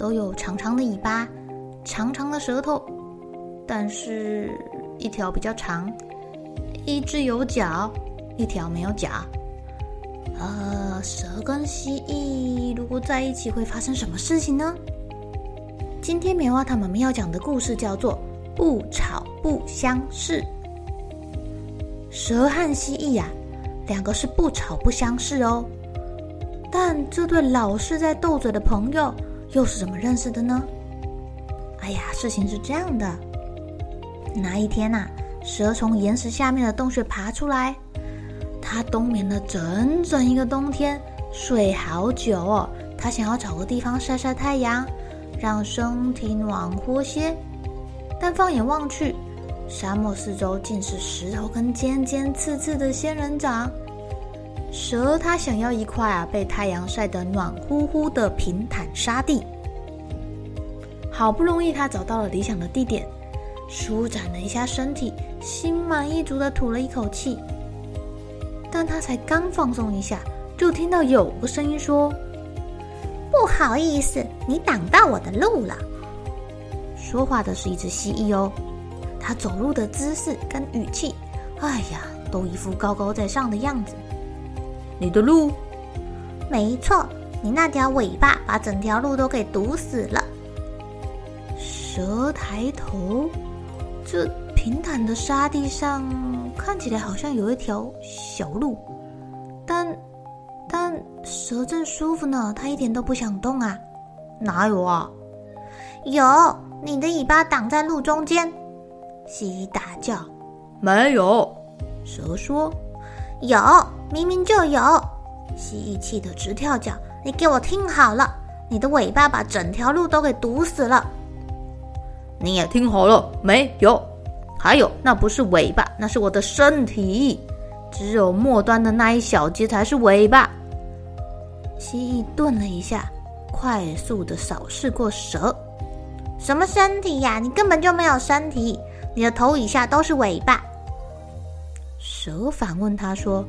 都有长长的尾巴，长长的舌头，但是一条比较长，一只有脚，一条没有脚。呃，蛇跟蜥蜴如果在一起会发生什么事情呢？今天棉花糖妈妈要讲的故事叫做《不吵不相识》。蛇和蜥蜴呀、啊，两个是不吵不相识哦。但这对老是在斗嘴的朋友又是怎么认识的呢？哎呀，事情是这样的。那一天呐、蛇从岩石下面的洞穴爬出来，它冬眠了整整一个冬天，睡好久哦。它想要找个地方晒晒太阳，让身体暖和些。但放眼望去，沙漠四周尽是石头跟尖尖刺刺的仙人掌。蛇它想要一块啊被太阳晒得暖乎乎的平坦沙地。好不容易它找到了理想的地点，舒展了一下身体，心满意足地吐了一口气。但它才刚放松一下，就听到有个声音说：“不好意思，你挡到我的路了。”说话的是一只蜥蜴哦。它走路的姿势跟语气，哎呀，都一副高高在上的样子。你的路？没错，你那条尾巴把整条路都给堵死了。蛇抬头，这平坦的沙地上看起来好像有一条小路，但但蛇正舒服呢，它一点都不想动啊。哪有啊？有，你的尾巴挡在路中间。蜥蜴大叫：“没有！”蛇说：“有，明明就有！”蜥蜴气得直跳脚：“你给我听好了，你的尾巴把整条路都给堵死了。”你也听好了，没有？还有，那不是尾巴，那是我的身体，只有末端的那一小节才是尾巴。蜥蜴顿了一下，快速的扫视过蛇：“什么身体呀？你根本就没有身体。”你的头以下都是尾巴。蛇反问他说：“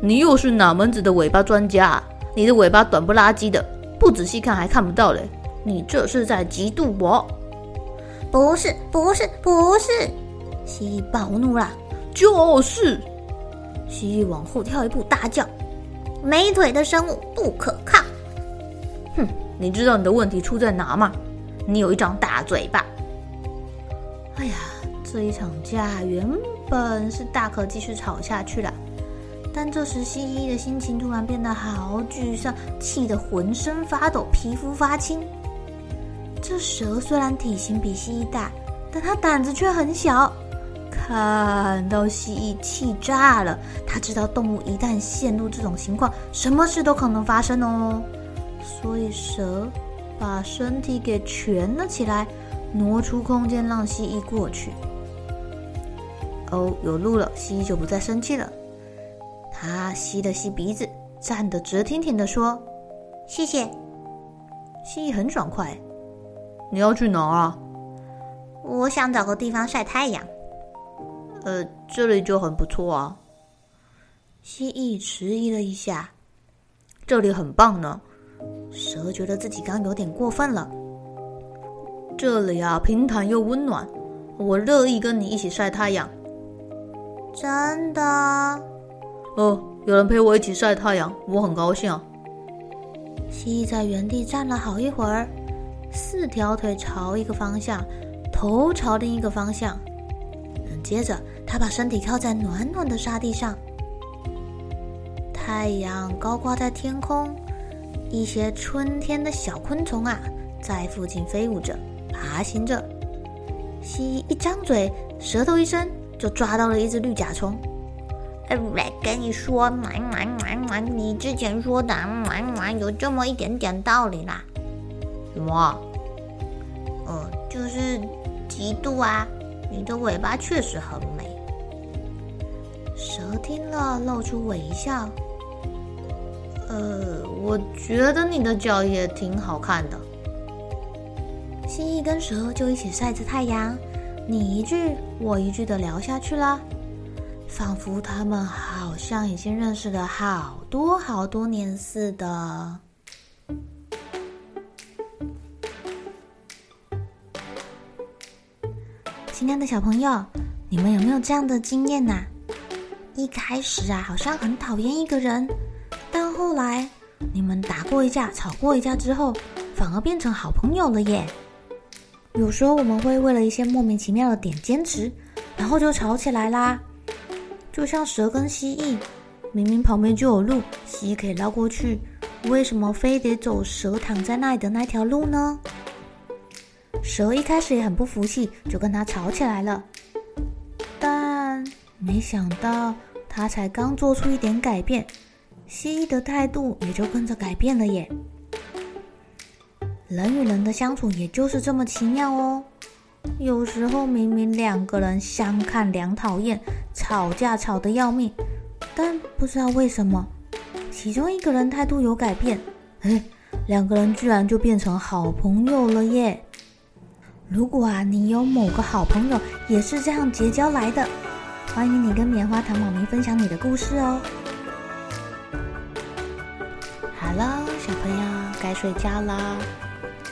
你又是哪门子的尾巴专家啊？你的尾巴短不拉几的，不仔细看还看不到嘞。你这是在嫉妒我？”“不是，不是，不是！”蜥蜴暴怒了。“就是！”蜥蜴往后跳一步，大叫：“没腿的生物不可靠！”“哼，你知道你的问题出在哪吗？你有一张大嘴巴。”哎呀！这一场架原本是大可继续吵下去了，但这时蜥蜴的心情突然变得好沮丧，气得浑身发抖，皮肤发青。这蛇虽然体型比蜥蜴大，但它胆子却很小。看到蜥蜴气炸了，它知道动物一旦陷入这种情况，什么事都可能发生哦。所以蛇把身体给蜷了起来，挪出空间让蜥蜴过去。哦，有路了，蜥蜴就不再生气了。他吸了吸鼻子，站得直挺挺的说：“谢谢。”蜥蜴很爽快。你要去哪儿啊？我想找个地方晒太阳。呃，这里就很不错啊。蜥蜴迟疑了一下，这里很棒呢。蛇觉得自己刚有点过分了。这里啊，平坦又温暖，我乐意跟你一起晒太阳。真的？哦，有人陪我一起晒太阳，我很高兴啊。蜥蜴在原地站了好一会儿，四条腿朝一个方向，头朝另一个方向。接着，他把身体靠在暖暖的沙地上。太阳高挂在天空，一些春天的小昆虫啊，在附近飞舞着、爬行着。蜥蜴一张嘴，舌头一伸，就抓到了一只绿甲虫。哎，来跟你说，你之前说的有这么一点点道理啦。什么？呃，就是嫉妒啊。你的尾巴确实很美。蛇听了，露出微笑。呃，我觉得你的脚也挺好看的。蜥蜴跟蛇就一起晒着太阳，你一句我一句的聊下去了，仿佛他们好像已经认识了好多好多年似的。亲爱的小朋友，你们有没有这样的经验呐？一开始啊，好像很讨厌一个人，但后来你们打过一架、吵过一架之后，反而变成好朋友了耶。有时候我们会为了一些莫名其妙的点坚持，然后就吵起来啦。就像蛇跟蜥蜴，明明旁边就有路，蜥蜴可以绕过去，为什么非得走蛇躺在那里的那条路呢？蛇一开始也很不服气，就跟他吵起来了。但没想到他才刚做出一点改变，蜥蜴的态度也就跟着改变了耶。人与人的相处也就是这么奇妙哦。有时候明明两个人相看两讨厌，吵架吵得要命，但不知道为什么，其中一个人态度有改变，哎，两个人居然就变成好朋友了耶。如果啊，你有某个好朋友也是这样结交来的，欢迎你跟棉花糖妈咪分享你的故事哦。好了，小朋友该睡觉了。